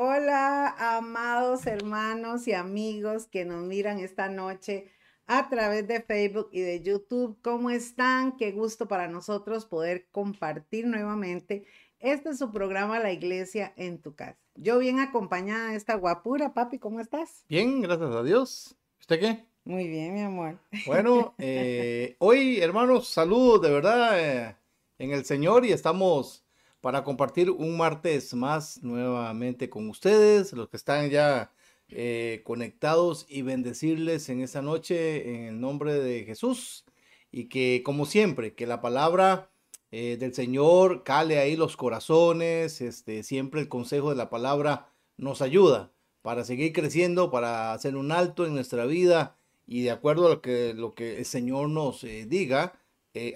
Hola, amados hermanos y amigos que nos miran esta noche a través de Facebook y de YouTube. ¿Cómo están? Qué gusto para nosotros poder compartir nuevamente. Este es su programa La Iglesia en tu casa. Yo bien acompañada de esta guapura, papi, ¿cómo estás? Bien, gracias a Dios. ¿Usted qué? Muy bien, mi amor. Bueno, eh, hoy, hermanos, saludos de verdad eh, en el Señor y estamos para compartir un martes más nuevamente con ustedes, los que están ya eh, conectados y bendecirles en esta noche en el nombre de Jesús. Y que como siempre, que la palabra eh, del Señor cale ahí los corazones, este, siempre el consejo de la palabra nos ayuda para seguir creciendo, para hacer un alto en nuestra vida y de acuerdo a lo que, lo que el Señor nos eh, diga,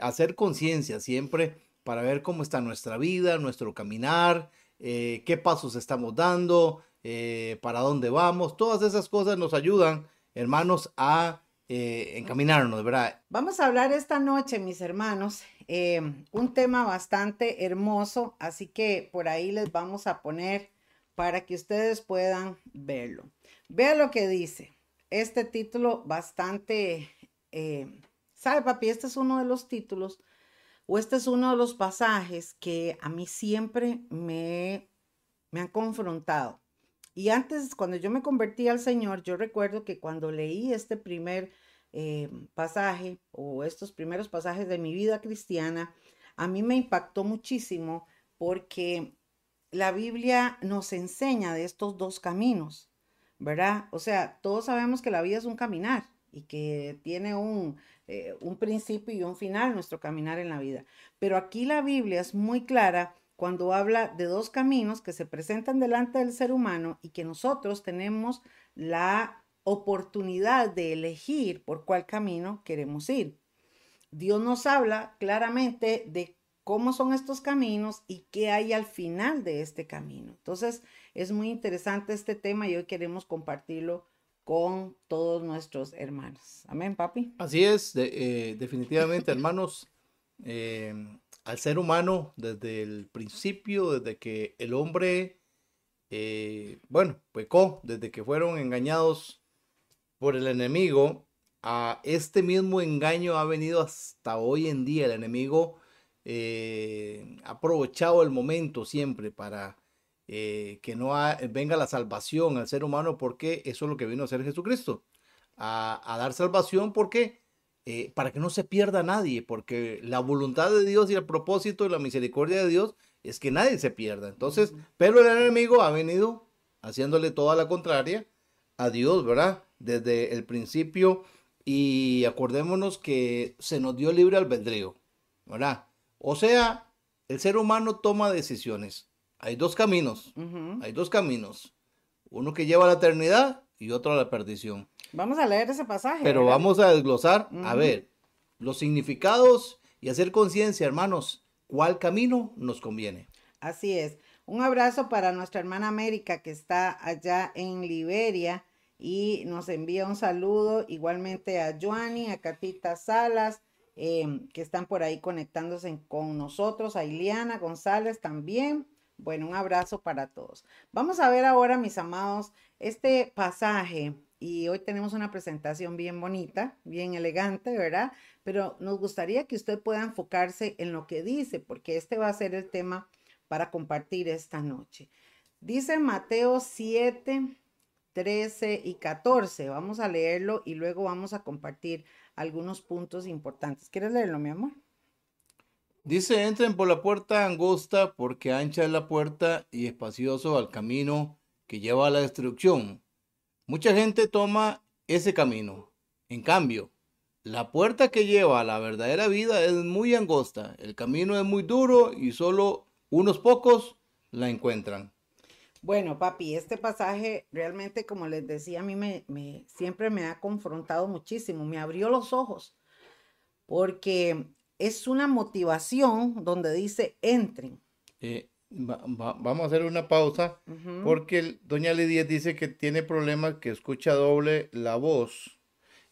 hacer conciencia siempre para ver cómo está nuestra vida, nuestro caminar, eh, qué pasos estamos dando, eh, para dónde vamos. Todas esas cosas nos ayudan, hermanos, a eh, encaminarnos, ¿verdad? Vamos a hablar esta noche, mis hermanos, un tema bastante hermoso, así que por ahí les vamos a poner para que ustedes puedan verlo. Vea lo que dice. Este título bastante, ¿sabe, papi? Este es uno de los títulos o este es uno de los pasajes que a mí siempre me, me han confrontado. Y antes, cuando yo me convertí al Señor, yo recuerdo que cuando leí este primer eh, pasaje o estos primeros pasajes de mi vida cristiana, a mí me impactó muchísimo porque la Biblia nos enseña de estos dos caminos, ¿verdad? O sea, todos sabemos que la vida es un caminar y que tiene un, eh, un principio y un final nuestro caminar en la vida. Pero aquí la Biblia es muy clara cuando habla de dos caminos que se presentan delante del ser humano y que nosotros tenemos la oportunidad de elegir por cuál camino queremos ir. Dios nos habla claramente de cómo son estos caminos y qué hay al final de este camino. Entonces, es muy interesante este tema y hoy queremos compartirlo con todos nuestros hermanos. Amén, papi. Así es, eh, definitivamente, hermanos, eh, al ser humano desde el principio, desde que el hombre, eh, bueno, pecó, desde que fueron engañados por el enemigo, a este mismo engaño ha venido hasta hoy en día. El enemigo ha aprovechado el momento siempre para eh, que no venga la salvación al ser humano, porque eso es lo que vino a hacer Jesucristo, a, dar salvación, porque eh, para que no se pierda nadie, porque la voluntad de Dios y el propósito y la misericordia de Dios es que nadie se pierda. Entonces, pero el enemigo ha venido haciéndole toda la contraria a Dios, ¿verdad? Desde el principio y acordémonos que se nos dio libre albedrío, ¿verdad? O sea, el ser humano toma decisiones hay dos caminos. Hay dos caminos. Uno que lleva a la eternidad y otro a la perdición. Vamos a leer ese pasaje. Pero vamos a desglosar, a ver, los significados y hacer conciencia, hermanos, cuál camino nos conviene. Así es. Un abrazo para nuestra hermana América que está allá en Liberia y nos envía un saludo igualmente a Joanny, a Catita Salas, em, que están por ahí conectándose con nosotros, a Iliana González también. Bueno, un abrazo para todos. Vamos a ver ahora, mis amados, este pasaje. Y hoy tenemos una presentación bien bonita, bien elegante, ¿verdad? Pero nos gustaría que usted pueda enfocarse en lo que dice, porque este va a ser el tema para compartir esta noche. Dice Mateo 7, 13 y 14. Vamos a leerlo y luego vamos a compartir algunos puntos importantes. ¿Quieres leerlo, mi amor? Dice, entren por la puerta angosta porque ancha es la puerta y espacioso al camino que lleva a la destrucción. Mucha gente toma ese camino. En cambio, la puerta que lleva a la verdadera vida es muy angosta, el camino es muy duro y solo unos pocos la encuentran. Bueno, papi, este pasaje realmente, como les decía, a mí me, siempre me ha confrontado muchísimo, me abrió los ojos, porque es una motivación donde dice entren. Eh, vamos a hacer una pausa porque doña Lidia dice que tiene problemas que escucha doble la voz.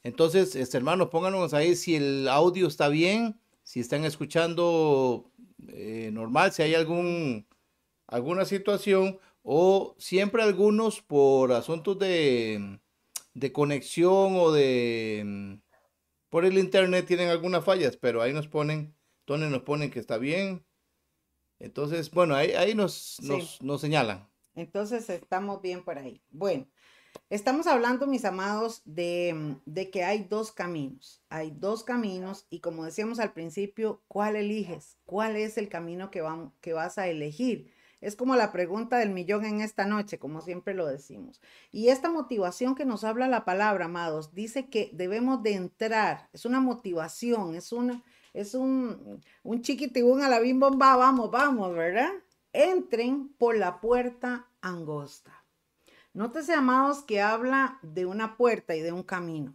Entonces, este, hermanos, pónganos ahí si el audio está bien, si están escuchando eh, normal, si hay algún, alguna situación, o siempre algunos por asuntos de, de conexión o de por el internet tienen algunas fallas, pero ahí nos ponen, Tony nos ponen que está bien. Entonces, bueno, ahí, ahí nos, nos, nos señalan. Entonces estamos bien por ahí. Bueno, estamos hablando, mis amados, de, de, que hay dos caminos. Hay dos caminos y como decíamos al principio, ¿cuál eliges? ¿Cuál es el camino que, que vas a elegir? Es como la pregunta del millón en esta noche, como siempre lo decimos. Y esta motivación que nos habla la palabra, amados, dice que debemos de entrar. Es una motivación, es, una, es un, un chiquitibún a la bim bomba, vamos, vamos, ¿verdad? Entren por la puerta angosta. Nótese, amados, que habla de una puerta y de un camino.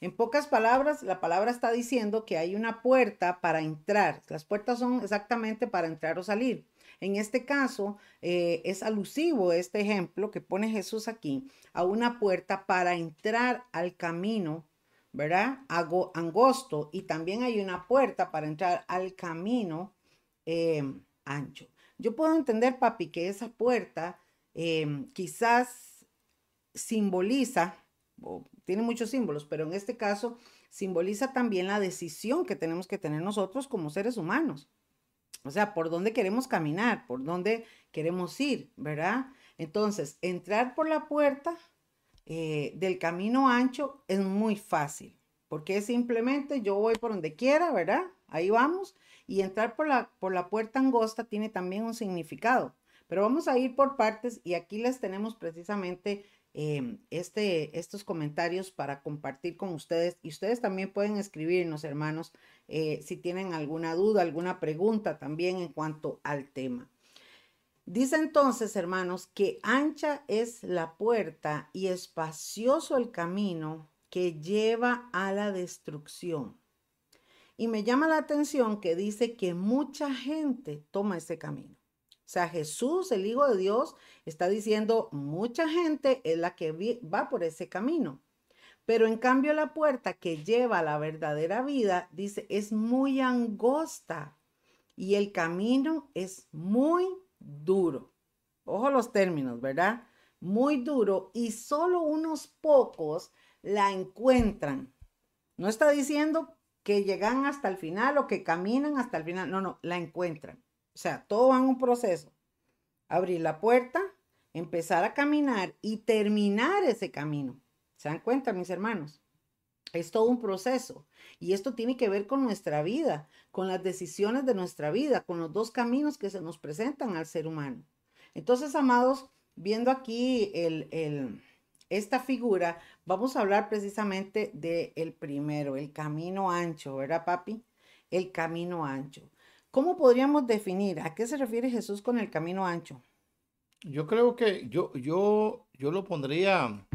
En pocas palabras, la palabra está diciendo que hay una puerta para entrar. Las puertas son exactamente para entrar o salir. En este caso, eh, es alusivo este ejemplo que pone Jesús aquí a una puerta para entrar al camino, ¿verdad? angosto y también hay una puerta para entrar al camino em, ancho. Yo puedo entender, papi, que esa puerta em, quizás simboliza, tiene muchos símbolos, pero en este caso simboliza también la decisión que tenemos que tener nosotros como seres humanos. O sea, por dónde queremos caminar, por dónde queremos ir, ¿verdad? Entonces, entrar por la puerta eh, del camino ancho es muy fácil, porque simplemente yo voy por donde quiera, ¿verdad? Ahí vamos. Y entrar por la, por la puerta angosta tiene también un significado. Pero vamos a ir por partes y aquí les tenemos precisamente Em, este, estos comentarios para compartir con ustedes. Y ustedes también pueden escribirnos, hermanos, eh, si tienen alguna duda, alguna pregunta también en cuanto al tema. Dice entonces, hermanos, que ancha es la puerta y espacioso el camino que lleva a la destrucción. Y me llama la atención que dice que mucha gente toma ese camino. O sea, Jesús, el Hijo de Dios, está diciendo, mucha gente es la que va por ese camino. Pero en cambio la puerta que lleva a la verdadera vida, dice, es muy angosta y el camino es muy duro. Ojo los términos, ¿verdad? Muy duro y solo unos pocos la encuentran. No está diciendo que llegan hasta el final o que caminan hasta el final. No, no, la encuentran. O sea, todo va en un proceso. Abrir la puerta, empezar a caminar y terminar ese camino. ¿Se dan cuenta, mis hermanos? Es todo un proceso. Y esto tiene que ver con nuestra vida, con las decisiones de nuestra vida, con los dos caminos que se nos presentan al ser humano. Entonces, amados, viendo aquí el, esta figura, vamos a hablar precisamente del primero, el camino ancho, ¿verdad, papi? El camino ancho. ¿Cómo podríamos definir a qué se refiere Jesús con el camino ancho? Yo creo que yo, yo, yo lo pondría,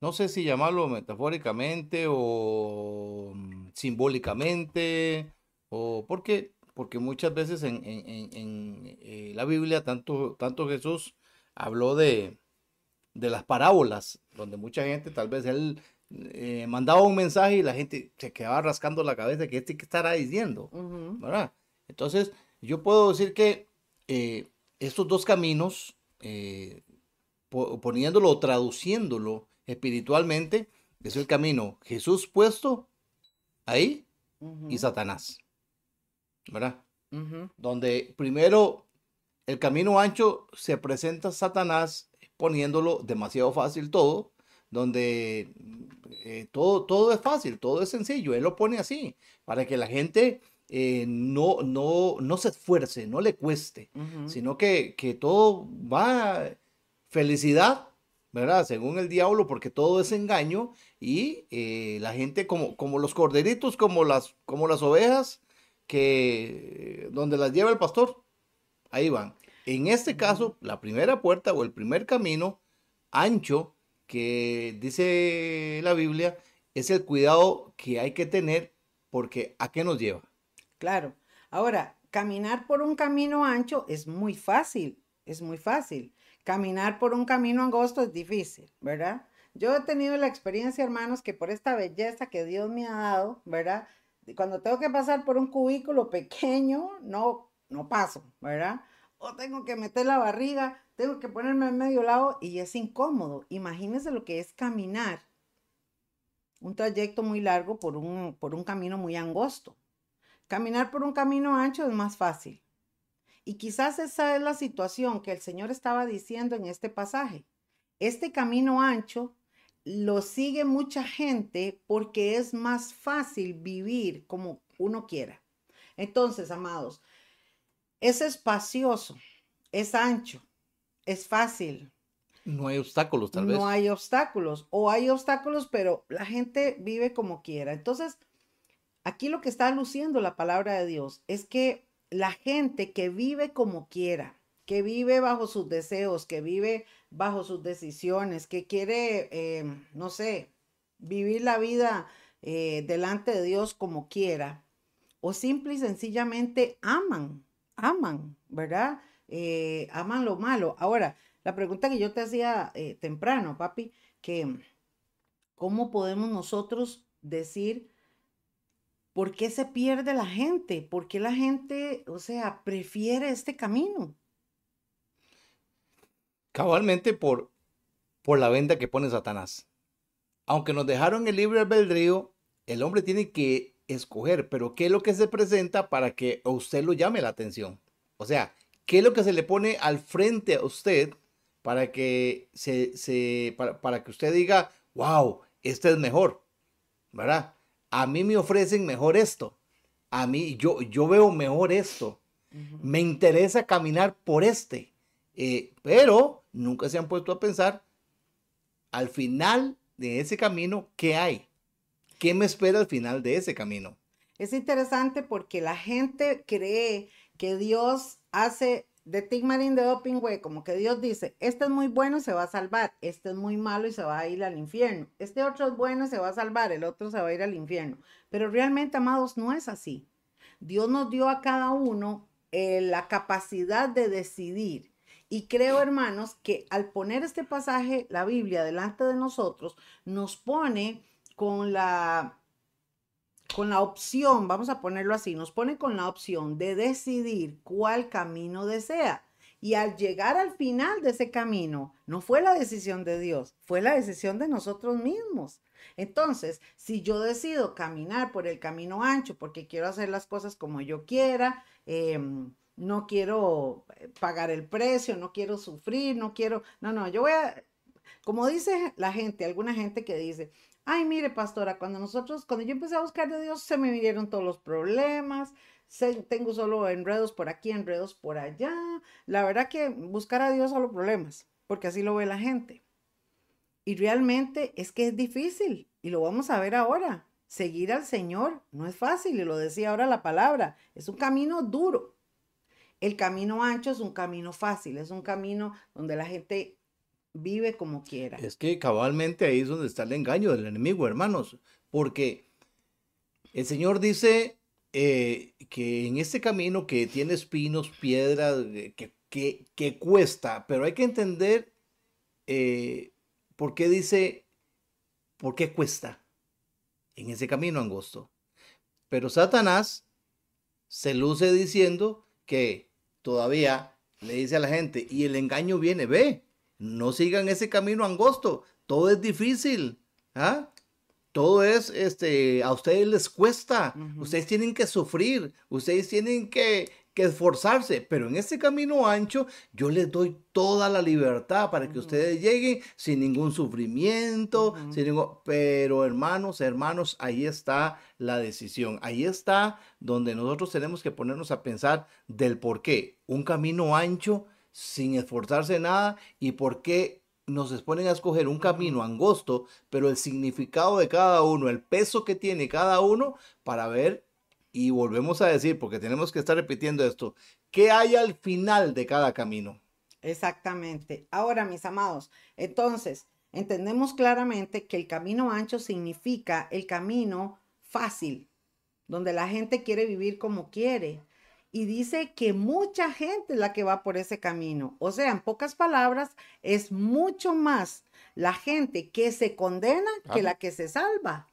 no sé si llamarlo metafóricamente o mm, simbólicamente, o porque, porque muchas veces en, eh, la Biblia, tanto, tanto Jesús habló de, de las parábolas, donde mucha gente, tal vez él eh, mandaba un mensaje y la gente se quedaba rascando la cabeza que este que estará diciendo, ¿verdad? Entonces, yo puedo decir que eh, estos dos caminos, eh, poniéndolo, traduciéndolo espiritualmente, es el camino Jesús puesto ahí y Satanás, ¿verdad? Donde primero el camino ancho se presenta Satanás poniéndolo demasiado fácil todo, donde eh, todo, todo es fácil, todo es sencillo. Él lo pone así, para que la gente eh, no, no, no se esfuerce, no le cueste, sino que, que todo va felicidad, ¿verdad? Según el diablo, porque todo es engaño y eh, la gente como, como los corderitos, como las, como las ovejas, que donde las lleva el pastor, ahí van. En este caso, la primera puerta o el primer camino ancho que dice la Biblia es el cuidado que hay que tener porque ¿a qué nos lleva? Claro. Ahora, caminar por un camino ancho es muy fácil, es muy fácil. Caminar por un camino angosto es difícil, ¿verdad? Yo he tenido la experiencia, hermanos, que por esta belleza que Dios me ha dado, ¿verdad? Cuando tengo que pasar por un cubículo pequeño, no, no paso, ¿verdad? O tengo que meter la barriga, tengo que ponerme en medio lado y es incómodo. Imagínense lo que es caminar un trayecto muy largo por un, por un camino muy angosto. Caminar por un camino ancho es más fácil. Y quizás esa es la situación que el Señor estaba diciendo en este pasaje. Este camino ancho lo sigue mucha gente porque es más fácil vivir como uno quiera. Entonces, amados, es espacioso, es ancho, es fácil. No hay obstáculos, tal vez. No hay obstáculos, o hay obstáculos, pero la gente vive como quiera. Entonces, aquí lo que está luciendo la palabra de Dios es que la gente que vive como quiera, que vive bajo sus deseos, que vive bajo sus decisiones, que quiere, eh, no sé, vivir la vida eh, delante de Dios como quiera, o simple y sencillamente aman, aman, ¿verdad? Eh, aman lo malo. Ahora, la pregunta que yo te hacía temprano, papi, que ¿cómo podemos nosotros decir por qué se pierde la gente? ¿Por qué la gente, o sea, prefiere este camino? Cabalmente por, por la venda que pone Satanás. Aunque nos dejaron el libre albedrío, el hombre tiene que escoger, pero ¿qué es lo que se presenta para que a usted lo llame la atención? O sea, ¿qué es lo que se le pone al frente a usted para que, se, se para, para que usted diga, wow, este es mejor? ¿Verdad? A mí me ofrecen mejor esto. A mí, yo, yo veo mejor esto. Me interesa caminar por este. Eh, pero nunca se han puesto a pensar al final de ese camino, ¿qué hay? ¿Qué me espera al final de ese camino? Es interesante porque la gente cree que Dios hace de Tigmarin de Doping, güey, como que Dios dice, este es muy bueno y se va a salvar, este es muy malo y se va a ir al infierno, este otro es bueno y se va a salvar, el otro se va a ir al infierno. Pero realmente, amados, no es así. Dios nos dio a cada uno eh, la capacidad de decidir y creo, hermanos, que al poner este pasaje, la Biblia, delante de nosotros, nos pone con la, con la opción, vamos a ponerlo así, nos pone con la opción de decidir cuál camino desea. Y al llegar al final de ese camino, no fue la decisión de Dios, fue la decisión de nosotros mismos. Entonces, si yo decido caminar por el camino ancho porque quiero hacer las cosas como yo quiera, eh, no quiero pagar el precio, no quiero sufrir, no quiero, no, no, yo voy a, como dice la gente, alguna gente que dice, ay, mire, pastora, cuando nosotros, cuando yo empecé a buscar de Dios, se me vinieron todos los problemas, tengo solo enredos por aquí, enredos por allá. La verdad que buscar a Dios solo problemas, porque así lo ve la gente. Y realmente es que es difícil, y lo vamos a ver ahora. Seguir al Señor no es fácil, y lo decía ahora la palabra, es un camino duro. El camino ancho es un camino fácil, es un camino donde la gente vive como quiera. Es que cabalmente ahí es donde está el engaño del enemigo, hermanos, porque el Señor dice eh, que en este camino que tiene espinos, piedras, que, que, cuesta, pero hay que entender eh, por qué dice, por qué cuesta en ese camino angosto. Pero Satanás se luce diciendo que todavía le dice a la gente, y el engaño viene, ve, no sigan ese camino angosto, todo es difícil, ¿ah? Todo es, este, a ustedes les cuesta, ustedes tienen que sufrir, ustedes tienen que, que esforzarse, pero en este camino ancho yo les doy toda la libertad para que ustedes lleguen sin ningún sufrimiento, sin ningún... pero hermanos, hermanos, ahí está la decisión, ahí está donde nosotros tenemos que ponernos a pensar del por qué. Un camino ancho sin esforzarse nada y por qué nos exponen a escoger un camino angosto, pero el significado de cada uno, el peso que tiene cada uno para ver y volvemos a decir, porque tenemos que estar repitiendo esto, ¿qué hay al final de cada camino? Exactamente. Ahora, mis amados, entonces, entendemos claramente que el camino ancho significa el camino fácil, donde la gente quiere vivir como quiere. Y dice que mucha gente es la que va por ese camino. O sea, en pocas palabras, es mucho más la gente que se condena que la que se salva.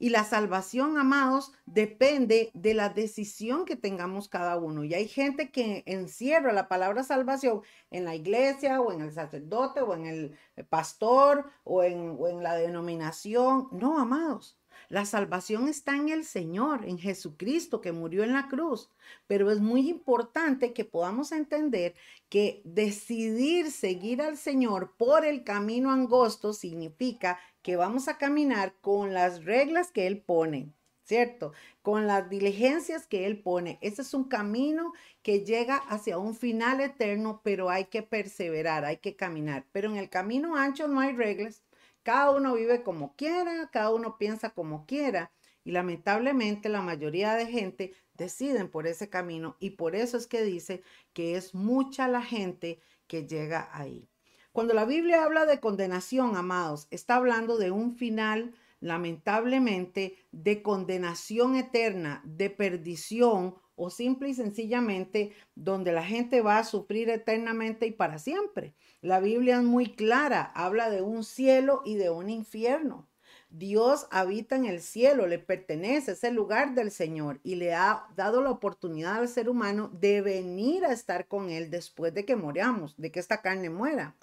Y la salvación, amados, depende de la decisión que tengamos cada uno. Y hay gente que encierra la palabra salvación en la iglesia o en el sacerdote o en el pastor o en, o en la denominación. No, amados. La salvación está en el Señor, en Jesucristo que murió en la cruz. Pero es muy importante que podamos entender que decidir seguir al Señor por el camino angosto significa que vamos a caminar con las reglas que Él pone. ¿cierto? Con las diligencias que Él pone. Ese es un camino que llega hacia un final eterno, pero hay que perseverar, hay que caminar. Pero en el camino ancho no hay reglas. Cada uno vive como quiera, cada uno piensa como quiera y lamentablemente la mayoría de gente deciden por ese camino y por eso es que dice que es mucha la gente que llega ahí. Cuando la Biblia habla de condenación, amados, está hablando de un final lamentablemente de condenación eterna, de perdición o simple y sencillamente donde la gente va a sufrir eternamente y para siempre. La Biblia es muy clara, habla de un cielo y de un infierno. Dios habita en el cielo, le pertenece, es el lugar del Señor y le ha dado la oportunidad al ser humano de venir a estar con Él después de que moramos, de que esta carne muera.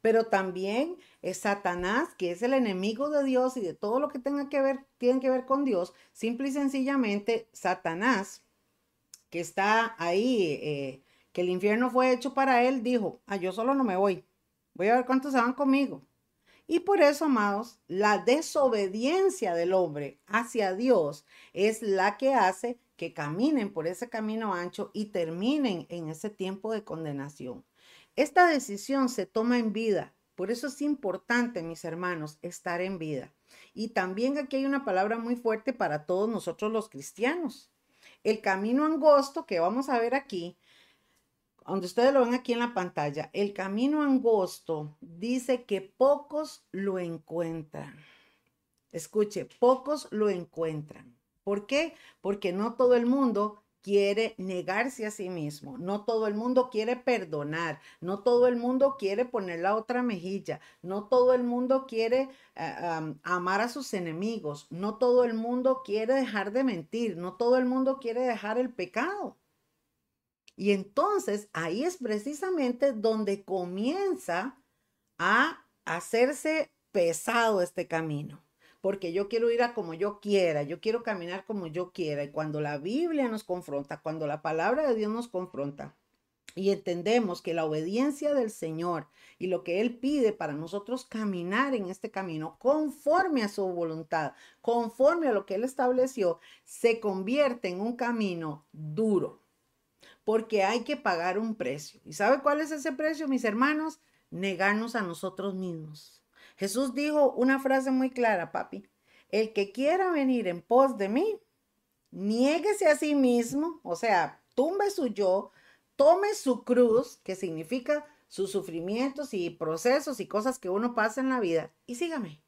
Pero también es Satanás, que es el enemigo de Dios y de todo lo que tenga que ver, tiene que ver con Dios, simple y sencillamente Satanás, que está ahí eh, que el infierno fue hecho para él, dijo, ah, yo solo no me voy, voy a ver cuántos se van conmigo. Y por eso, amados, la desobediencia del hombre hacia Dios es la que hace que caminen por ese camino ancho y terminen en ese tiempo de condenación. Esta decisión se toma en vida. Por eso es importante, mis hermanos, estar en vida. Y también aquí hay una palabra muy fuerte para todos nosotros los cristianos. El camino angosto que vamos a ver aquí donde ustedes lo ven aquí en la pantalla, el camino angosto dice que pocos lo encuentran. Escuche, pocos lo encuentran. ¿Por qué? Porque no todo el mundo quiere negarse a sí mismo, no todo el mundo quiere perdonar, no todo el mundo quiere poner la otra mejilla, no todo el mundo quiere eh, amar a sus enemigos, no todo el mundo quiere dejar de mentir, no todo el mundo quiere dejar el pecado. Y entonces ahí es precisamente donde comienza a hacerse pesado este camino. Porque yo quiero ir a como yo quiera, yo quiero caminar como yo quiera. Y cuando la Biblia nos confronta, cuando la palabra de Dios nos confronta, y entendemos que la obediencia del Señor y lo que Él pide para nosotros caminar en este camino conforme a su voluntad, conforme a lo que Él estableció, se convierte en un camino duro, porque hay que pagar un precio. ¿Y sabe cuál es ese precio, mis hermanos? Negarnos a nosotros mismos. Jesús dijo una frase muy clara, papi. El que quiera venir en pos de mí, niéguese a sí mismo, o sea, tumbe su yo, tome su cruz, que significa sus sufrimientos y procesos y cosas que uno pasa en la vida, y sígame.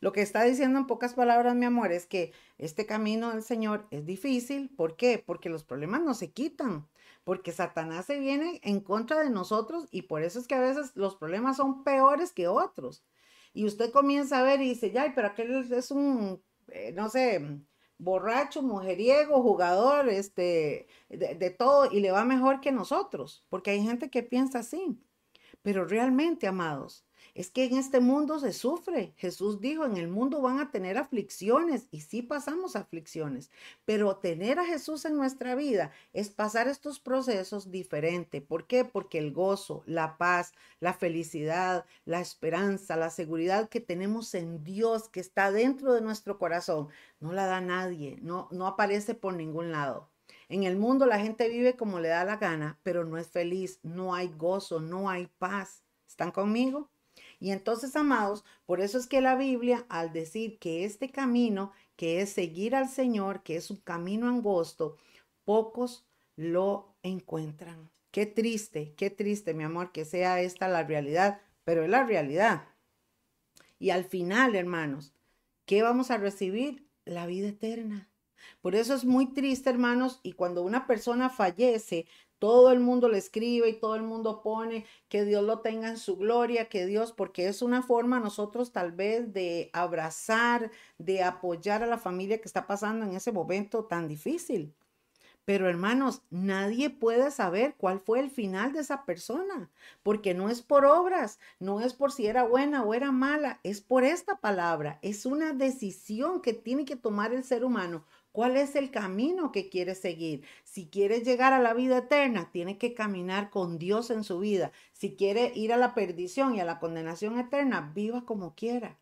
Lo que está diciendo en pocas palabras, mi amor, es que este camino del Señor es difícil. ¿Por qué? Porque los problemas no se quitan, porque Satanás se viene en contra de nosotros y por eso es que a veces los problemas son peores que otros. Y usted comienza a ver y dice, ya, pero aquel es un, eh, no sé, borracho, mujeriego, jugador, este, de, de todo, y le va mejor que nosotros, porque hay gente que piensa así. Pero realmente, amados, es que en este mundo se sufre. Jesús dijo, en el mundo van a tener aflicciones y sí pasamos aflicciones, pero tener a Jesús en nuestra vida es pasar estos procesos diferente. ¿Por qué? Porque el gozo, la paz, la felicidad, la esperanza, la seguridad que tenemos en Dios que está dentro de nuestro corazón, no la da nadie, no, no aparece por ningún lado. En el mundo la gente vive como le da la gana, pero no es feliz, no hay gozo, no hay paz. ¿Están conmigo? Y entonces, amados, por eso es que la Biblia, al decir que este camino, que es seguir al Señor, que es un camino angosto, pocos lo encuentran. Qué triste, qué triste, mi amor, que sea esta la realidad, pero es la realidad. Y al final, hermanos, ¿qué vamos a recibir? La vida eterna. Por eso es muy triste, hermanos, y cuando una persona fallece, todo el mundo le escribe y todo el mundo pone que Dios lo tenga en su gloria, que Dios, porque es una forma nosotros tal vez de abrazar, de apoyar a la familia que está pasando en ese momento tan difícil. Pero hermanos, nadie puede saber cuál fue el final de esa persona, porque no es por obras, no es por si era buena o era mala, es por esta palabra, es una decisión que tiene que tomar el ser humano. ¿Cuál es el camino que quiere seguir? Si quiere llegar a la vida eterna, tiene que caminar con Dios en su vida. Si quiere ir a la perdición y a la condenación eterna, viva como quiera.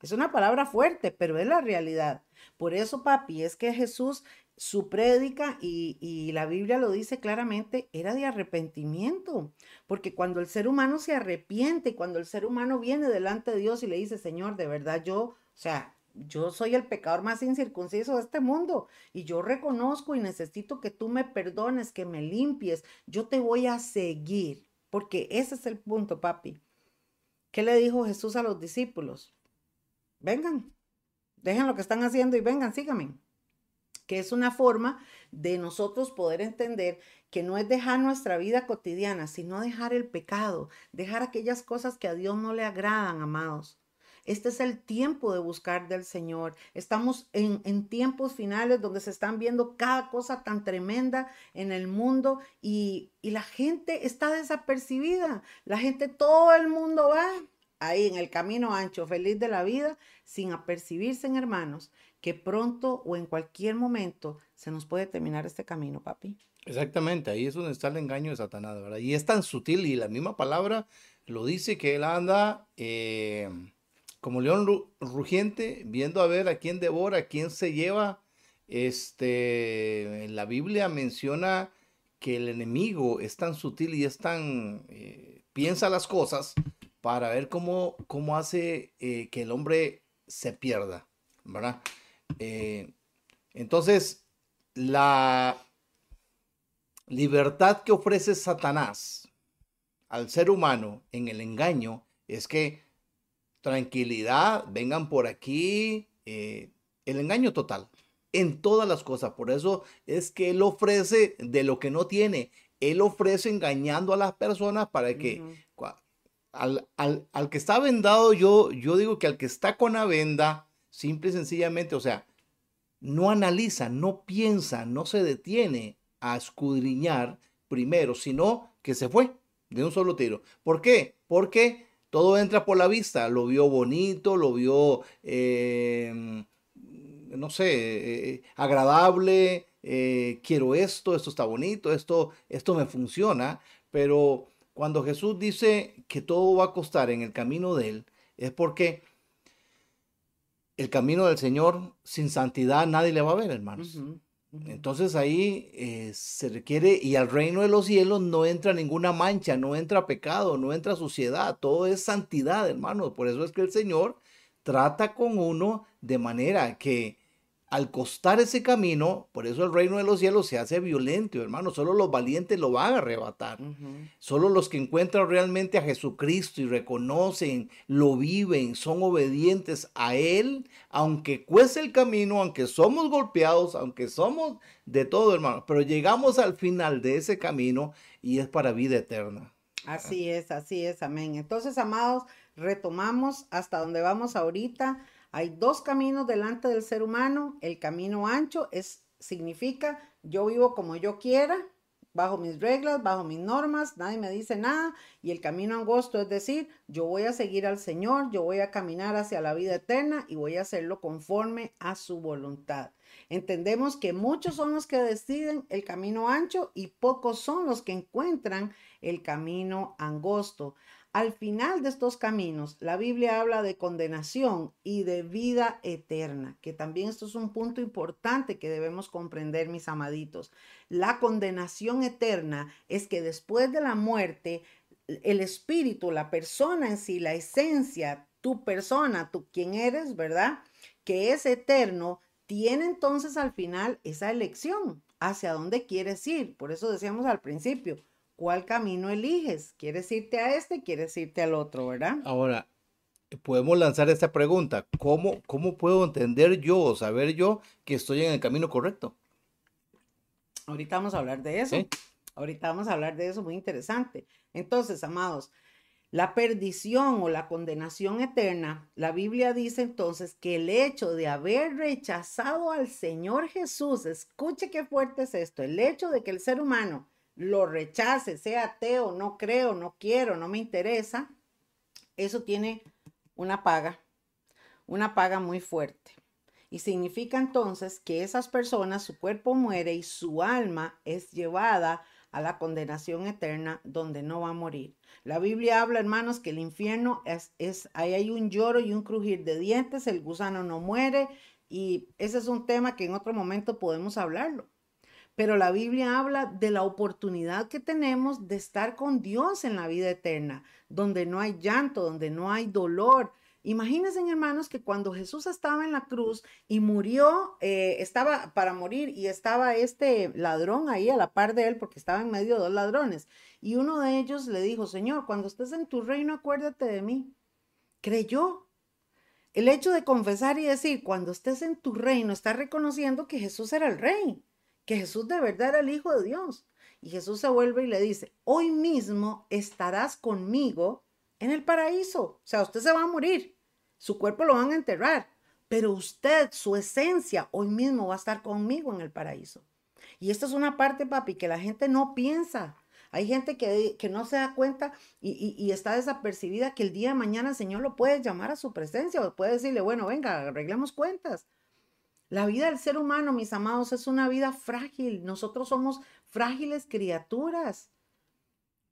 Es una palabra fuerte, pero es la realidad. Por eso, papi, es que Jesús su prédica, y, la Biblia lo dice claramente, era de arrepentimiento, porque cuando el ser humano se arrepiente, cuando el ser humano viene delante de Dios y le dice, Señor, de verdad yo, o sea, yo soy el pecador más incircunciso de este mundo y yo reconozco y necesito que tú me perdones, que me limpies, yo te voy a seguir, porque ese es el punto, papi. ¿Qué le dijo Jesús a los discípulos? Vengan, dejen lo que están haciendo y vengan, síganme que es una forma de nosotros poder entender que no es dejar nuestra vida cotidiana, sino dejar el pecado, dejar aquellas cosas que a Dios no le agradan, amados. Este es el tiempo de buscar del Señor. Estamos en, tiempos finales donde se están viendo cada cosa tan tremenda en el mundo y, y la gente está desapercibida. La gente, todo el mundo va ahí en el camino ancho, feliz de la vida, sin apercibirse, en hermanos, que pronto o en cualquier momento se nos puede terminar este camino, papi. Exactamente, ahí es donde está el engaño de Satanás, ¿verdad? Y es tan sutil y la misma palabra lo dice que él anda eh, como león rugiente, viendo a ver a quién devora, a quién se lleva. Este, en la Biblia menciona que el enemigo es tan sutil y es tan, eh, piensa las cosas para ver cómo, cómo hace eh, que el hombre se pierda, ¿verdad? Eh, entonces, la libertad que ofrece Satanás al ser humano en el engaño es que tranquilidad, vengan por aquí, eh, el engaño total en todas las cosas. Por eso es que él ofrece de lo que no tiene. Él ofrece engañando a las personas para que al, al, que está vendado, yo, yo digo que al que está con la venda, simple y sencillamente, o sea, no analiza, no piensa, no se detiene a escudriñar primero, sino que se fue de un solo tiro. ¿Por qué? Porque todo entra por la vista, lo vio bonito, lo vio, em, no sé, eh, agradable, eh, quiero esto, esto está bonito, esto, esto me funciona, pero cuando Jesús dice que todo va a costar en el camino de Él, es porque el camino del Señor sin santidad nadie le va a ver, hermanos. Entonces ahí eh, se requiere, y al reino de los cielos no entra ninguna mancha, no entra pecado, no entra suciedad, todo es santidad, hermanos. Por eso es que el Señor trata con uno de manera que al costar ese camino, por eso el reino de los cielos se hace violento, hermano. Solo los valientes lo van a arrebatar. Solo los que encuentran realmente a Jesucristo y reconocen, lo viven, son obedientes a Él, aunque cueste el camino, aunque somos golpeados, aunque somos de todo, hermano. Pero llegamos al final de ese camino y es para vida eterna. Así es, así es, amén. Entonces, amados, retomamos hasta donde vamos ahorita hay dos caminos delante del ser humano. El camino ancho es, significa yo vivo como yo quiera, bajo mis reglas, bajo mis normas, nadie me dice nada. Y el camino angosto es decir, yo voy a seguir al Señor, yo voy a caminar hacia la vida eterna y voy a hacerlo conforme a su voluntad. Entendemos que muchos son los que deciden el camino ancho y pocos son los que encuentran el camino angosto. Al final de estos caminos, la Biblia habla de condenación y de vida eterna, que también esto es un punto importante que debemos comprender, mis amaditos. La condenación eterna es que después de la muerte, el espíritu, la persona en sí, la esencia, tu persona, tú quien eres, ¿verdad? Que es eterno, tiene entonces al final esa elección hacia dónde quieres ir. Por eso decíamos al principio, ¿Cuál camino eliges? ¿Quieres irte a este? ¿Quieres irte al otro, verdad? Ahora, podemos lanzar esta pregunta. ¿Cómo, cómo puedo entender yo o saber yo que estoy en el camino correcto? Ahorita vamos a hablar de eso. Ahorita vamos a hablar de eso, muy interesante. Entonces, amados, la perdición o la condenación eterna, la Biblia dice entonces que el hecho de haber rechazado al Señor Jesús, escuche qué fuerte es esto, el hecho de que el ser humano lo rechace, sea ateo, no creo, no quiero, no me interesa, eso tiene una paga, una paga muy fuerte. Y significa entonces que esas personas, su cuerpo muere y su alma es llevada a la condenación eterna donde no va a morir. La Biblia habla, hermanos, que el infierno es, es, ahí hay un lloro y un crujir de dientes, el gusano no muere y ese es un tema que en otro momento podemos hablarlo. Pero la Biblia habla de la oportunidad que tenemos de estar con Dios en la vida eterna, donde no hay llanto, donde no hay dolor, Imagínense, hermanos, que cuando Jesús estaba en la cruz y murió, eh, estaba para morir y estaba este ladrón ahí a la par de él porque estaba en medio de dos ladrones. Y uno de ellos le dijo, Señor, cuando estés en tu reino, acuérdate de mí. Creyó. El hecho de confesar y decir, cuando estés en tu reino, está reconociendo que Jesús era el rey, que Jesús de verdad era el Hijo de Dios. Y Jesús se vuelve y le dice, hoy mismo estarás conmigo en el paraíso. O sea, usted se va a morir, su cuerpo lo van a enterrar, pero usted, su esencia, hoy mismo va a estar conmigo en el paraíso. Y esta es una parte, papi, que la gente no piensa. Hay gente que, que no se da cuenta y, y, está desapercibida que el día de mañana el Señor lo puede llamar a su presencia o puede decirle, bueno, venga, arreglemos cuentas. La vida del ser humano, mis amados, es una vida frágil. Nosotros somos frágiles criaturas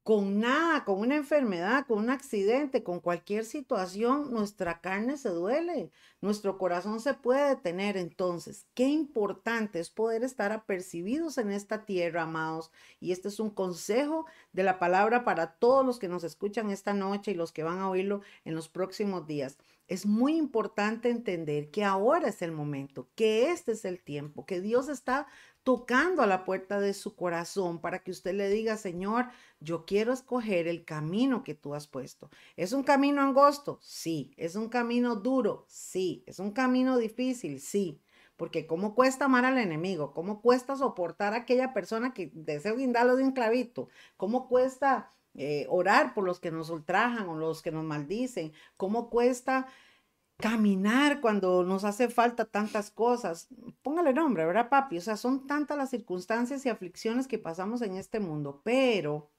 con nada, con una enfermedad, con un accidente, con cualquier situación, nuestra carne se duele, nuestro corazón se puede detener. Entonces, qué importante es poder estar apercibidos en esta tierra, amados. Y este es un consejo de la palabra para todos los que nos escuchan esta noche y los que van a oírlo en los próximos días. Es muy importante entender que ahora es el momento, que este es el tiempo, que Dios está tocando a la puerta de su corazón para que usted le diga, Señor, yo quiero escoger el camino que tú has puesto. ¿Es un camino angosto? Sí. ¿Es un camino duro? Sí. ¿Es un camino difícil? Sí. Porque cómo cuesta amar al enemigo, cómo cuesta soportar a aquella persona que desea guindarlo de un clavito, cómo cuesta eh, orar por los que nos ultrajan o los que nos maldicen, cómo cuesta caminar cuando nos hace falta tantas cosas. Póngale nombre, ¿verdad, papi? O sea, son tantas las circunstancias y aflicciones que pasamos en este mundo, pero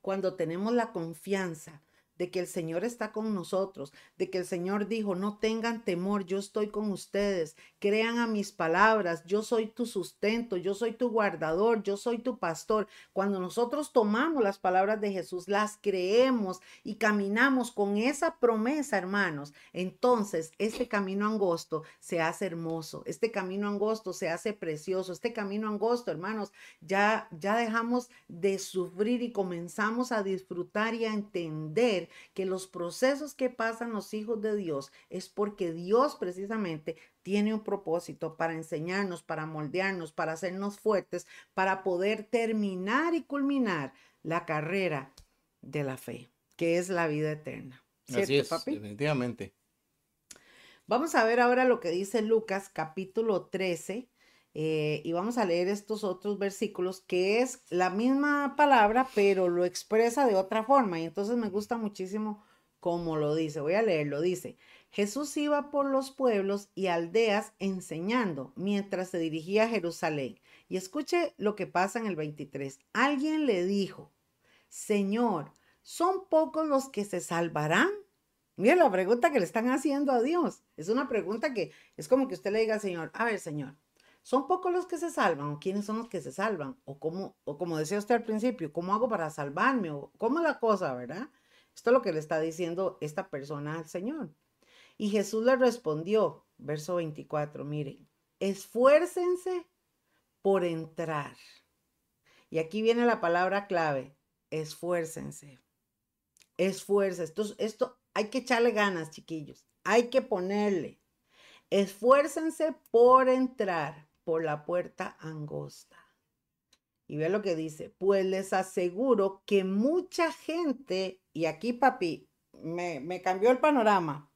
cuando tenemos la confianza de que el Señor está con nosotros, de que el Señor dijo, no tengan temor, yo estoy con ustedes, crean a mis palabras, yo soy tu sustento, yo soy tu guardador, yo soy tu pastor. Cuando nosotros tomamos las palabras de Jesús, las creemos y caminamos con esa promesa, hermanos, entonces este camino angosto se hace hermoso, este camino angosto se hace precioso, este camino angosto, hermanos, ya ya dejamos de sufrir y comenzamos a disfrutar y a entender que los procesos que pasan los hijos de Dios es porque Dios precisamente tiene un propósito para enseñarnos, para moldearnos, para hacernos fuertes, para poder terminar y culminar la carrera de la fe, que es la vida eterna. Así es, definitivamente. Vamos a ver ahora lo que dice Lucas capítulo 13, eh, y vamos a leer estos otros versículos que es la misma palabra, pero lo expresa de otra forma. Y entonces me gusta muchísimo cómo lo dice. Voy a leerlo. Dice, Jesús iba por los pueblos y aldeas enseñando mientras se dirigía a Jerusalén. Y escuche lo que pasa en el 23. Alguien le dijo, Señor, ¿son pocos los que se salvarán? Mira la pregunta que le están haciendo a Dios. Es una pregunta que es como que usted le diga al Señor, a ver, Señor, ¿Son pocos los que se salvan? ¿O quiénes son los que se salvan? ¿O, cómo, o como decía usted al principio, cómo hago para salvarme? ¿O cómo es la cosa, verdad? Esto es lo que le está diciendo esta persona al Señor. Y Jesús le respondió, verso 24, miren, esfuércense por entrar. Y aquí viene la palabra clave, esfuércense. Esfuércense. Esto, esto hay que echarle ganas, chiquillos. Hay que ponerle. Esfuércense por entrar por la puerta angosta. Y ve lo que dice, pues les aseguro que mucha gente, y aquí papi, me, me cambió el panorama,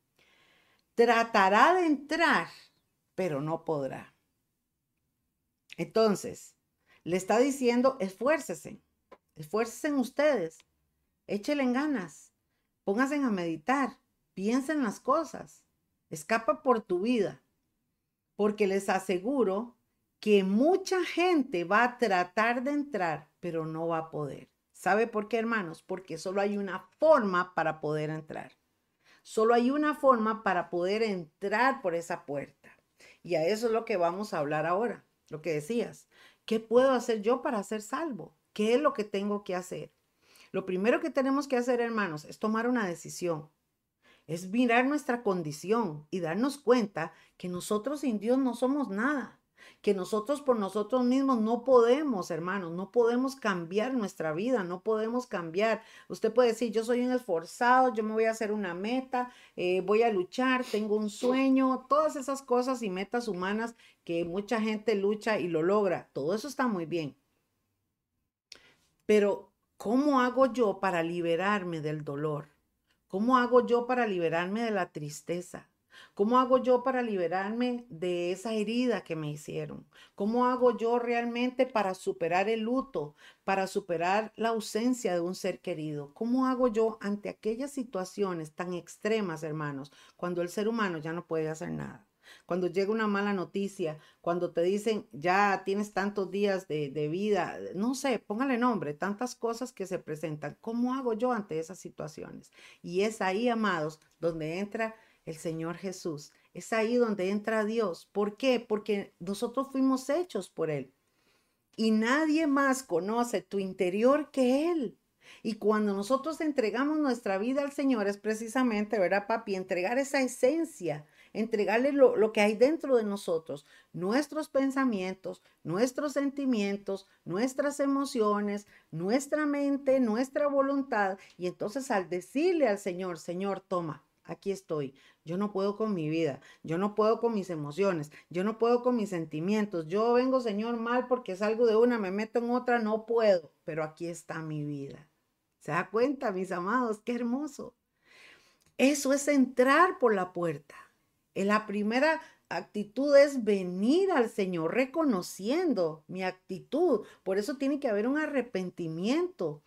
tratará de entrar, pero no podrá. Entonces, le está diciendo, esfuércese, esfuércese en ustedes, échele en ganas, pónganse a meditar, piensen las cosas, escapa por tu vida, porque les aseguro que mucha gente va a tratar de entrar, pero no va a poder. ¿Sabe por qué, hermanos? Porque solo hay una forma para poder entrar. Solo hay una forma para poder entrar por esa puerta. Y a eso es lo que vamos a hablar ahora, lo que decías. ¿Qué puedo hacer yo para ser salvo? ¿Qué es lo que tengo que hacer? Lo primero que tenemos que hacer, hermanos, es tomar una decisión. Es mirar nuestra condición y darnos cuenta que nosotros sin Dios no somos nada que nosotros por nosotros mismos no podemos, hermanos, no podemos cambiar nuestra vida, no podemos cambiar. Usted puede decir, yo soy un esforzado, yo me voy a hacer una meta, eh, voy a luchar, tengo un sueño, todas esas cosas y metas humanas que mucha gente lucha y lo logra. Todo eso está muy bien. Pero, ¿cómo hago yo para liberarme del dolor? ¿Cómo hago yo para liberarme de la tristeza? ¿Cómo hago yo para liberarme de esa herida que me hicieron? ¿Cómo hago yo realmente para superar el luto, para superar la ausencia de un ser querido? ¿Cómo hago yo ante aquellas situaciones tan extremas, hermanos, cuando el ser humano ya no puede hacer nada? Cuando llega una mala noticia, cuando te dicen ya tienes tantos días de, de, vida, no sé, póngale nombre, tantas cosas que se presentan. ¿Cómo hago yo ante esas situaciones? Y es ahí, amados, donde entra el Señor Jesús. Es ahí donde entra Dios. ¿Por qué? Porque nosotros fuimos hechos por Él. Y nadie más conoce tu interior que Él. Y cuando nosotros entregamos nuestra vida al Señor es precisamente, ¿verdad, papi? Entregar esa esencia, entregarle lo, lo, que hay dentro de nosotros, nuestros pensamientos, nuestros sentimientos, nuestras emociones, nuestra mente, nuestra voluntad. Y entonces al decirle al Señor, Señor, toma, aquí estoy. Yo no puedo con mi vida, yo no puedo con mis emociones, yo no puedo con mis sentimientos. Yo vengo, Señor, mal porque salgo de una, me meto en otra, no puedo, pero aquí está mi vida. ¿Se da cuenta, mis amados? Qué hermoso. Eso es entrar por la puerta. En la primera actitud es venir al Señor reconociendo mi actitud. Por eso tiene que haber un arrepentimiento.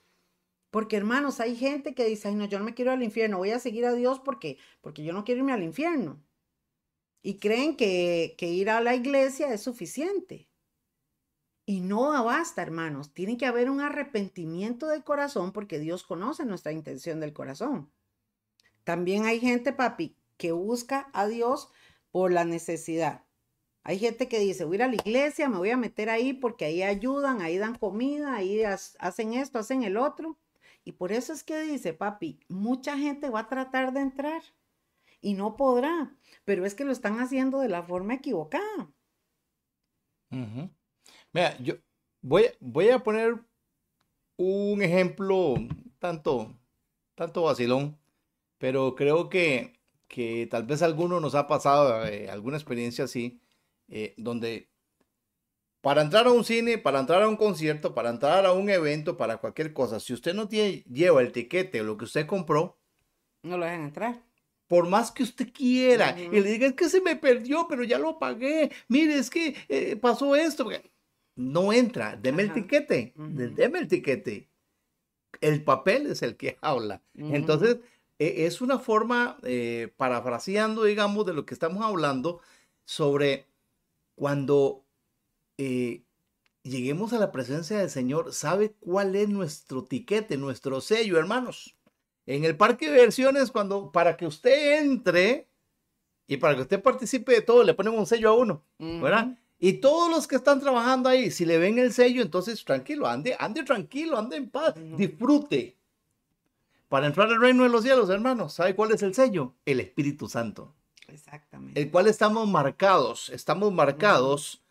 Porque hermanos, hay gente que dice, ay no, yo no me quiero al infierno, voy a seguir a Dios porque, porque yo no quiero irme al infierno. Y creen que, que ir a la iglesia es suficiente. Y no basta, hermanos. Tiene que haber un arrepentimiento del corazón porque Dios conoce nuestra intención del corazón. También hay gente, papi, que busca a Dios por la necesidad. Hay gente que dice, voy a ir a la iglesia, me voy a meter ahí porque ahí ayudan, ahí dan comida, ahí hacen esto, hacen el otro. Y por eso es que dice, papi, mucha gente va a tratar de entrar y no podrá, pero es que lo están haciendo de la forma equivocada. Mira, yo voy, voy a poner un ejemplo tanto, tanto vacilón, pero creo que, que tal vez alguno nos ha pasado eh, alguna experiencia así, eh, donde para entrar a un cine, para entrar a un concierto, para entrar a un evento, para cualquier cosa, si usted no tiene, lleva el tiquete o lo que usted compró, no lo dejan entrar. Por más que usted quiera y le diga, es que se me perdió, pero ya lo pagué. Mire, es que eh, pasó esto. No entra, deme el tiquete, deme el tiquete. El papel es el que habla. Entonces, e, es una forma, eh, parafraseando, digamos, de lo que estamos hablando sobre cuando eh, lleguemos a la presencia del Señor, ¿sabe cuál es nuestro tiquete, nuestro sello, hermanos? En el parque de versiones, cuando para que usted entre y para que usted participe de todo, le ponemos un sello a uno, ¿verdad? Y todos los que están trabajando ahí, si le ven el sello, entonces tranquilo, ande, ande tranquilo, ande en paz, disfrute. Para entrar al reino de los cielos, hermanos, ¿sabe cuál es el sello? El Espíritu Santo. Exactamente. El cual estamos marcados, estamos marcados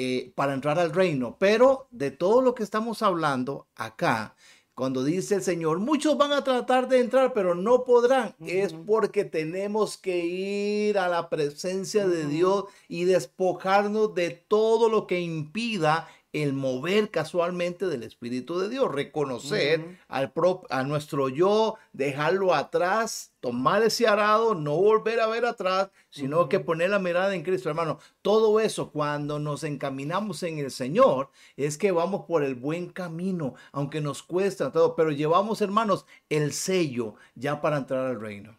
eh, para entrar al reino. Pero de todo lo que estamos hablando acá, cuando dice el Señor, muchos van a tratar de entrar, pero no podrán, es porque tenemos que ir a la presencia de Dios y despojarnos de todo lo que impida el mover casualmente del Espíritu de Dios, reconocer al a nuestro yo, dejarlo atrás, tomar ese arado, no volver a ver atrás, sino que poner la mirada en Cristo, hermano. Todo eso cuando nos encaminamos en el Señor es que vamos por el buen camino, aunque nos cuesta todo, pero llevamos, hermanos, el sello ya para entrar al reino.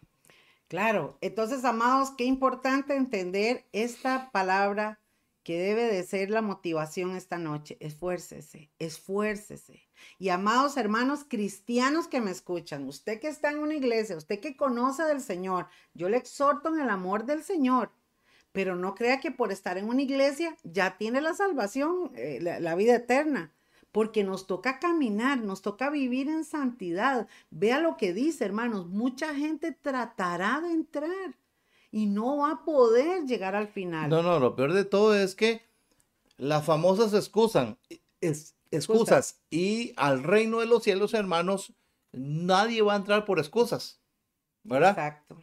Claro, entonces, amados, qué importante entender esta palabra que debe de ser la motivación esta noche. Esfuércese, esfuércese. Y amados hermanos cristianos que me escuchan, usted que está en una iglesia, usted que conoce del Señor, yo le exhorto en el amor del Señor, pero no crea que por estar en una iglesia ya tiene la salvación, eh, la vida eterna porque nos toca caminar, nos toca vivir en santidad. Vea lo que dice, hermanos, mucha gente tratará de entrar y no va a poder llegar al final. No, no, lo peor de todo es que las famosas excusan, excusas y al reino de los cielos, hermanos, nadie va a entrar por excusas. ¿Verdad? Exacto.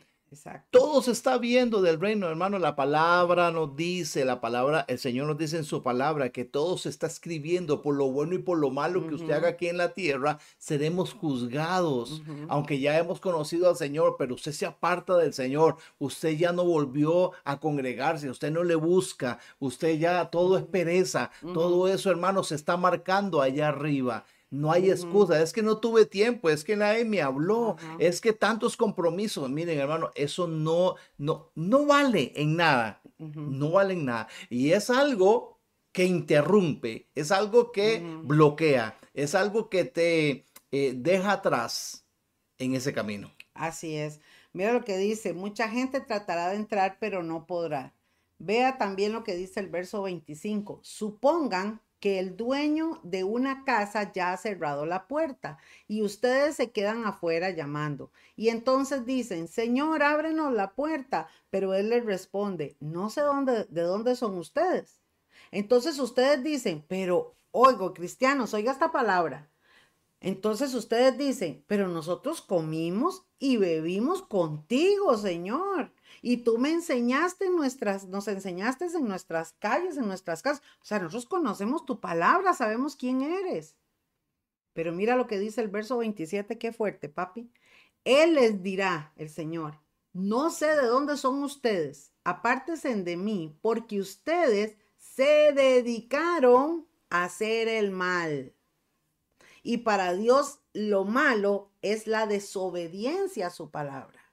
Todo se está viendo del reino, hermano. La palabra nos dice, la palabra, el Señor nos dice en su palabra que todo se está escribiendo por lo bueno y por lo malo que usted haga aquí en la tierra, seremos juzgados. Aunque ya hemos conocido al Señor, pero usted se aparta del Señor, usted ya no volvió a congregarse, usted no le busca, usted ya todo es pereza. Todo eso, hermano, se está marcando allá arriba. No hay excusa, es que no tuve tiempo, es que nadie me habló, es que tantos compromisos, miren hermano, eso no, no, no vale en nada, no vale en nada. Y es algo que interrumpe, es algo que bloquea, es algo que te eh, deja atrás en ese camino. Así es. Mira lo que dice, mucha gente tratará de entrar, pero no podrá. Vea también lo que dice el verso 25. Supongan que el dueño de una casa ya ha cerrado la puerta y ustedes se quedan afuera llamando. Y entonces dicen, Señor, ábrenos la puerta. Pero él les responde, no sé dónde, de dónde son ustedes. Entonces ustedes dicen, pero oigo, cristianos, oiga esta palabra. Entonces ustedes dicen, pero nosotros comimos y bebimos contigo, Señor. Y tú me enseñaste en nuestras, nos enseñaste en nuestras calles, en nuestras casas. O sea, nosotros conocemos tu palabra, sabemos quién eres. Pero mira lo que dice el verso 27, qué fuerte, papi. Él les dirá, el Señor, no sé de dónde son ustedes, apártense de mí, porque ustedes se dedicaron a hacer el mal. Y para Dios lo malo es la desobediencia a su palabra.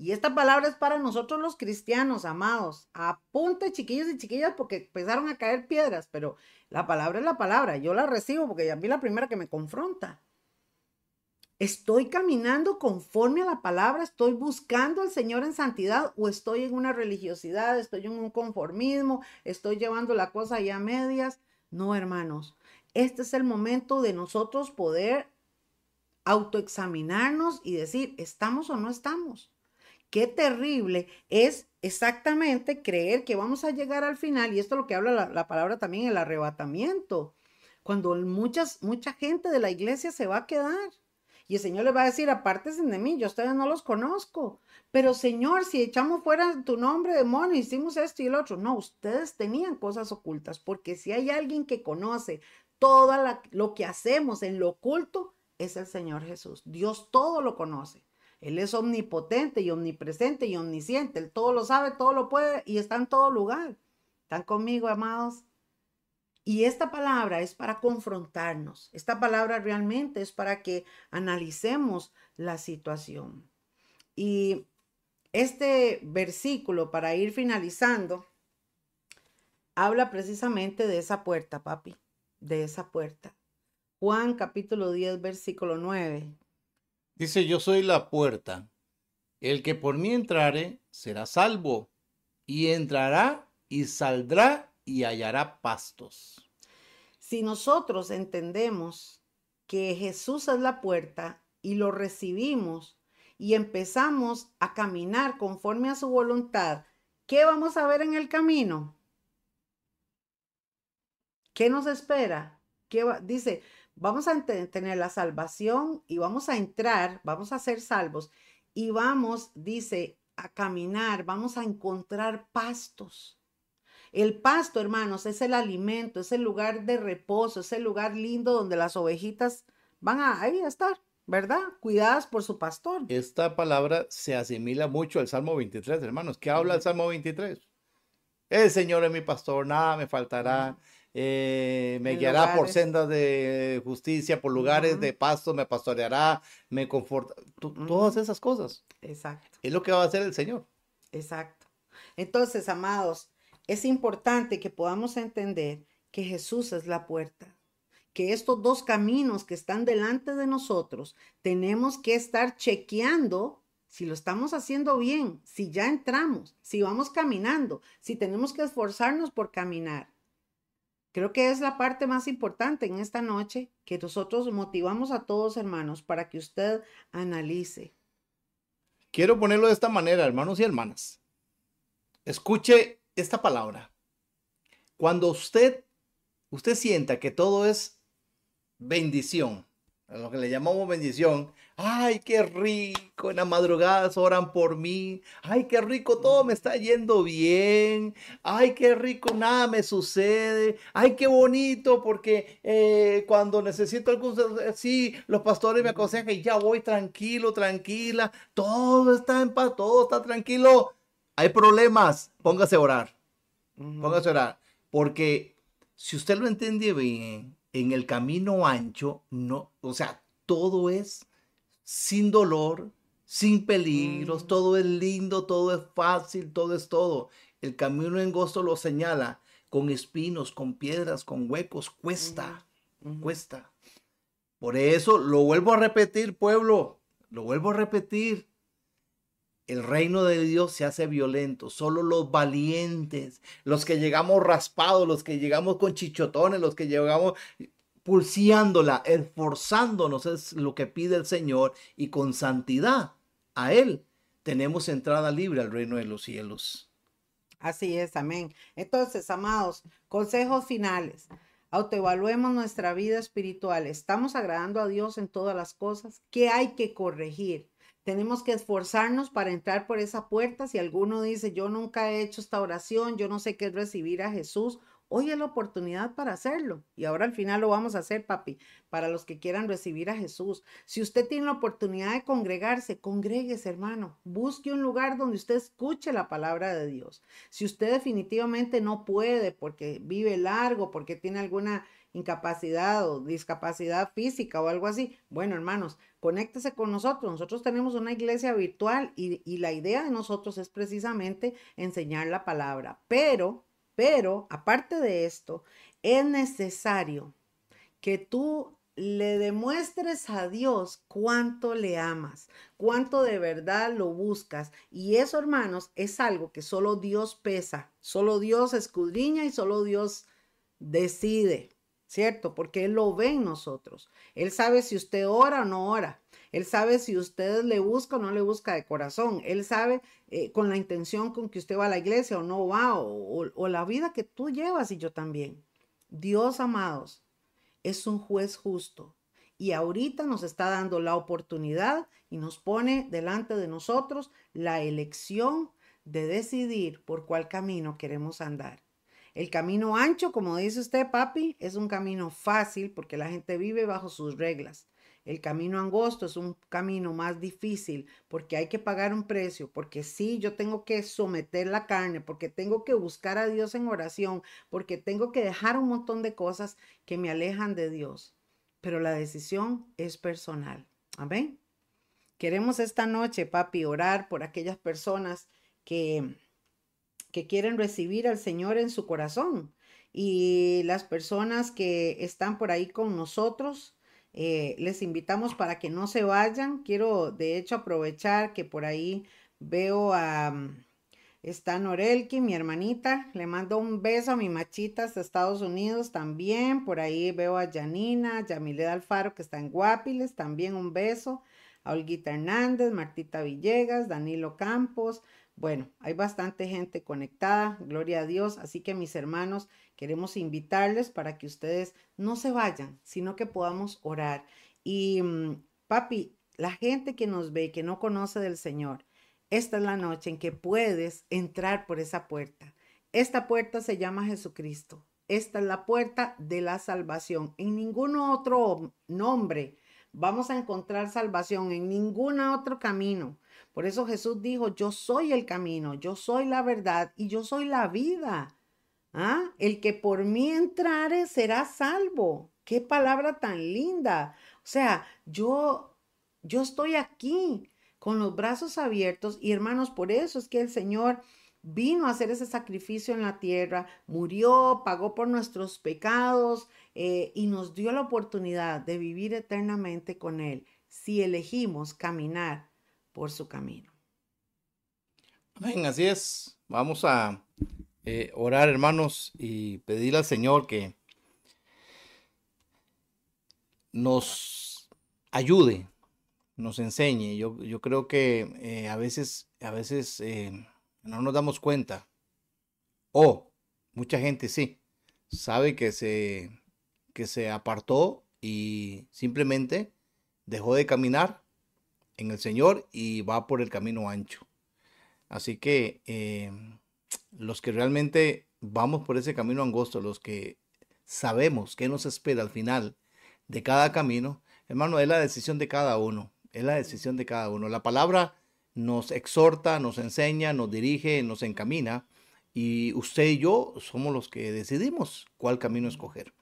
Y esta palabra es para nosotros los cristianos, amados. Apunte, chiquillos y chiquillas, porque empezaron a caer piedras, pero la palabra es la palabra. Yo la recibo porque a mí la primera que me confronta. ¿Estoy caminando conforme a la palabra? ¿Estoy buscando al Señor en santidad? ¿O estoy en una religiosidad? ¿Estoy en un conformismo? ¿Estoy llevando la cosa ya a medias? No, hermanos. Este es el momento de nosotros poder autoexaminarnos y decir, ¿estamos o no estamos? Qué terrible es exactamente creer que vamos a llegar al final, y esto es lo que habla la, palabra también, el arrebatamiento, cuando muchas, mucha gente de la iglesia se va a quedar. Y el Señor le va a decir, apártense de mí, yo ustedes no los conozco. Pero Señor, si echamos fuera tu nombre, demonio, hicimos esto y el otro. No, ustedes tenían cosas ocultas, porque si hay alguien que conoce todo lo que hacemos en lo oculto, es el Señor Jesús. Dios todo lo conoce. Él es omnipotente y omnipresente y omnisciente. Él todo lo sabe, todo lo puede y está en todo lugar. ¿Están conmigo, amados? Y esta palabra es para confrontarnos. Esta palabra realmente es para que analicemos la situación. Y este versículo, para ir finalizando, habla precisamente de esa puerta, papi, de esa puerta. Juan capítulo 10, versículo 9. Dice, yo soy la puerta. El que por mí entrare será salvo, y entrará y saldrá y hallará pastos. Si nosotros entendemos que Jesús es la puerta y lo recibimos y empezamos a caminar conforme a su voluntad, ¿qué vamos a ver en el camino? ¿Qué nos espera? ¿Qué Dice, vamos a tener la salvación y vamos a entrar, vamos a ser salvos y vamos, dice, a caminar, vamos a encontrar pastos. El pasto, hermanos, es el alimento, es el lugar de reposo, es el lugar lindo donde las ovejitas van a ahí a estar, ¿verdad? Cuidadas por su pastor. Esta palabra se asimila mucho al Salmo 23, hermanos. ¿Qué habla el Salmo 23? El Señor es mi pastor, nada me faltará. Eh, me guiará por sendas de justicia, por lugares de pasto, me pastoreará, me conforta. Todas esas cosas. Exacto. Es lo que va a hacer el Señor. Exacto. Entonces, amados, es importante que podamos entender que Jesús es la puerta que estos dos caminos que están delante de nosotros, tenemos que estar chequeando si lo estamos haciendo bien, si ya entramos, si vamos caminando, si tenemos que esforzarnos por caminar. Creo que es la parte más importante en esta noche que nosotros motivamos a todos hermanos para que usted analice. Quiero ponerlo de esta manera, hermanos y hermanas. Escuche esta palabra. Cuando usted usted sienta que todo es bendición, lo que le llamamos bendición. Ay, qué rico, en las madrugadas oran por mí. Ay, qué rico, todo me está yendo bien. Ay, qué rico, nada me sucede. Ay, qué bonito, porque eh, cuando necesito algún... Sí, los pastores me aconsejan y ya voy tranquilo, tranquila. Todo está en paz, todo está tranquilo. Hay problemas, póngase a orar. Póngase a orar. Porque si usted lo entiende bien, en el camino ancho, no, o sea, todo es sin dolor, sin peligros, mm. todo es lindo, todo es fácil, todo es todo. El camino angosto lo señala con espinos, con piedras, con huecos, cuesta, cuesta. Por eso lo vuelvo a repetir, pueblo, lo vuelvo a repetir. El reino de Dios se hace violento. Solo los valientes, los que llegamos raspados, los que llegamos con chichotones, los que llegamos pulseándola, esforzándonos, es lo que pide el Señor y con santidad a Él tenemos entrada libre al reino de los cielos. Así es, amén. Entonces, amados, consejos finales. Autoevaluemos nuestra vida espiritual. ¿Estamos agradando a Dios en todas las cosas? ¿Qué hay que corregir? Tenemos que esforzarnos para entrar por esa puerta. Si alguno dice, yo nunca he hecho esta oración, yo no sé qué es recibir a Jesús, hoy es la oportunidad para hacerlo. Y ahora al final lo vamos a hacer, papi, para los que quieran recibir a Jesús. Si usted tiene la oportunidad de congregarse, congréguese, hermano. Busque un lugar donde usted escuche la palabra de Dios. Si usted definitivamente no puede porque vive largo, porque tiene alguna incapacidad o discapacidad física o algo así, bueno, hermanos, conéctese con nosotros. Nosotros tenemos una iglesia virtual y, y la idea de nosotros es precisamente enseñar la palabra. Pero, pero, aparte de esto, es necesario que tú le demuestres a Dios cuánto le amas, cuánto de verdad lo buscas. Y eso, hermanos, es algo que solo Dios pesa, solo Dios escudriña y solo Dios decide. ¿Cierto? Porque Él lo ve en nosotros. Él sabe si usted ora o no ora. Él sabe si usted le busca o no le busca de corazón. Él sabe eh, con la intención con que usted va a la iglesia o no va, o, o la vida que tú llevas y yo también. Dios, amados, es un juez justo. Y ahorita nos está dando la oportunidad y nos pone delante de nosotros la elección de decidir por cuál camino queremos andar. El camino ancho, como dice usted, papi, es un camino fácil porque la gente vive bajo sus reglas. El camino angosto es un camino más difícil porque hay que pagar un precio, porque sí, yo tengo que someter la carne, porque tengo que buscar a Dios en oración, porque tengo que dejar un montón de cosas que me alejan de Dios. Pero la decisión es personal. Amén. Queremos esta noche, papi, orar por aquellas personas que que quieren recibir al Señor en su corazón. Y las personas que están por ahí con nosotros, eh, les invitamos para que no se vayan. Quiero de hecho aprovechar que por ahí veo a... Mm, está Norelki, mi hermanita. Le mando un beso a mi machita hasta Estados Unidos también. Por ahí veo a Janina, Yamile Alfaro, que está en Guapiles. También un beso. A Olguita Hernández, Martita Villegas, Danilo Campos, bueno, hay bastante gente conectada, gloria a Dios, así que mis hermanos, queremos invitarles para que ustedes no se vayan, sino que podamos orar. Y mm, papi, la gente que nos ve, que no conoce del Señor, esta es la noche en que puedes entrar por esa puerta, Esta puerta se llama Jesucristo. Esta es la puerta de la salvación. En ningún otro nombre vamos a encontrar salvación, en ningún otro camino. Por eso Jesús dijo, yo soy el camino, yo soy la verdad y yo soy la vida. ¿Ah? El que por mí entrare será salvo. Qué palabra tan linda. O sea, yo, yo estoy aquí con los brazos abiertos y hermanos, por eso es que el Señor vino a hacer ese sacrificio en la tierra, murió, pagó por nuestros pecados eh, y nos dio la oportunidad de vivir eternamente con Él si elegimos caminar por su camino. Amén, así es. Vamos a eh, orar, hermanos, y pedir al Señor que nos ayude, nos enseñe. Yo, yo creo que eh, a veces, a veces no nos damos cuenta. O mucha gente sí, sabe que se, que se apartó y simplemente dejó de caminar en el Señor y va por el camino ancho. Así que eh, los que realmente vamos por ese camino angosto, los que sabemos qué nos espera al final de cada camino, hermano, es la decisión de cada uno. Es la decisión de cada uno. La palabra nos exhorta, nos enseña, nos dirige, nos encamina y usted y yo somos los que decidimos cuál camino escoger.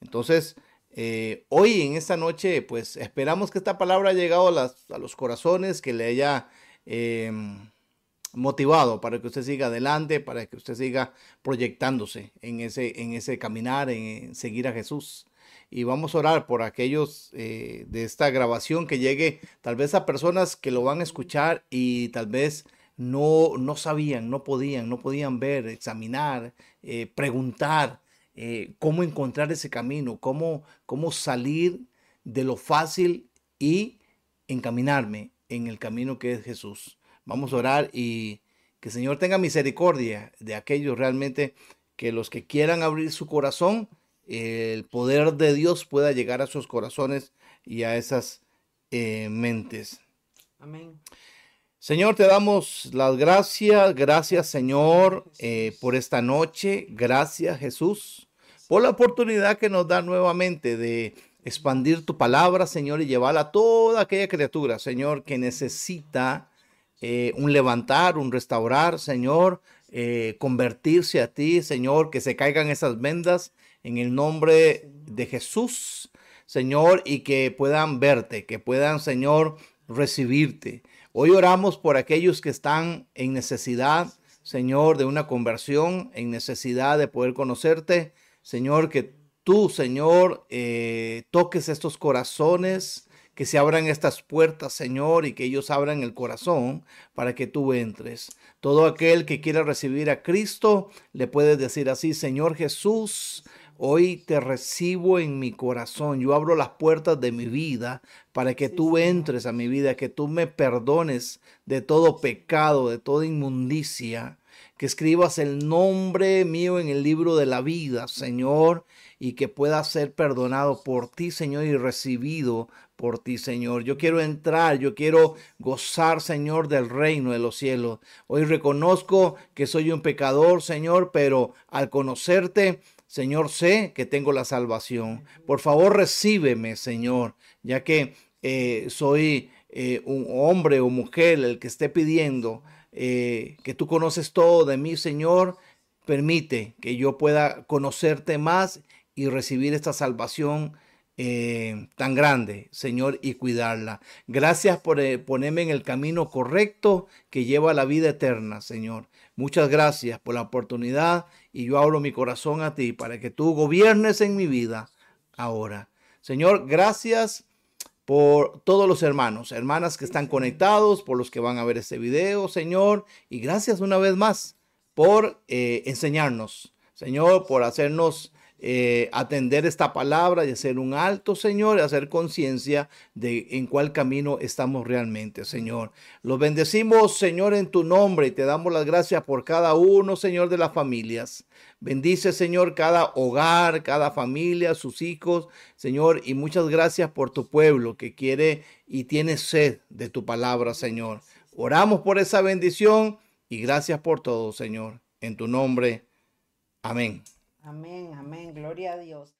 Entonces, eh, hoy en esta noche, pues esperamos que esta palabra haya llegado a, los corazones, que le haya em, motivado para que usted siga adelante, para que usted siga proyectándose en ese, en ese caminar, en seguir a Jesús. Y vamos a orar por aquellos eh, de esta grabación que llegue tal vez a personas que lo van a escuchar y tal vez no, no sabían, no podían, no podían ver, examinar, eh, preguntar eh, cómo encontrar ese camino, cómo, cómo salir de lo fácil y encaminarme en el camino que es Jesús. Vamos a orar y que el Señor tenga misericordia de aquellos realmente que los que quieran abrir su corazón, el poder de Dios pueda llegar a sus corazones y a esas eh, mentes. Amén. Señor, te damos las gracias. Gracias, Señor, eh, por esta noche. Gracias, Jesús, por la oportunidad que nos da nuevamente de expandir tu palabra, Señor, y llevarla a toda aquella criatura, Señor, que necesita eh, un levantar, un restaurar, Señor, convertirse a ti, Señor, que se caigan esas vendas en el nombre de Jesús, Señor, y que puedan verte, que puedan, Señor, recibirte. Hoy oramos por aquellos que están en necesidad, Señor, de una conversión, en necesidad de poder conocerte. Señor, que tú, Señor, eh, toques estos corazones, que se abran estas puertas, Señor, y que ellos abran el corazón para que tú entres. Todo aquel que quiera recibir a Cristo, le puedes decir así, Señor Jesús, Hoy te recibo en mi corazón. Yo abro las puertas de mi vida para que tú entres a mi vida, que tú me perdones de todo pecado, de toda inmundicia, que escribas el nombre mío en el libro de la vida, Señor, y que pueda ser perdonado por ti, Señor, y recibido por ti, Señor. Yo quiero entrar, yo quiero gozar, Señor, del reino de los cielos. Hoy reconozco que soy un pecador, Señor, pero al conocerte, Señor, sé que tengo la salvación. Por favor, recíbeme, Señor, ya que eh, soy eh, un hombre o mujer el que esté pidiendo eh, que tú conoces todo de mí, Señor. Permite que yo pueda conocerte más y recibir esta salvación tan grande, Señor, y cuidarla. Gracias por ponerme en el camino correcto que lleva a la vida eterna, Señor. Muchas gracias por la oportunidad y yo abro mi corazón a ti para que tú gobiernes en mi vida ahora. Señor, gracias por todos los hermanos, hermanas que están conectados, por los que van a ver este video, Señor, y gracias una vez más por eh, enseñarnos, Señor, por hacernos eh, atender esta palabra y hacer un alto, Señor, y hacer conciencia de en cuál camino estamos realmente, Señor. Los bendecimos, Señor, en tu nombre y te damos las gracias por cada uno, Señor, de las familias. Bendice, Señor, cada hogar, cada familia, sus hijos, Señor, y muchas gracias por tu pueblo que quiere y tiene sed de tu palabra, Señor. Oramos por esa bendición y gracias por todo, Señor. En tu nombre. Amén. Amén, amén, gloria a Dios.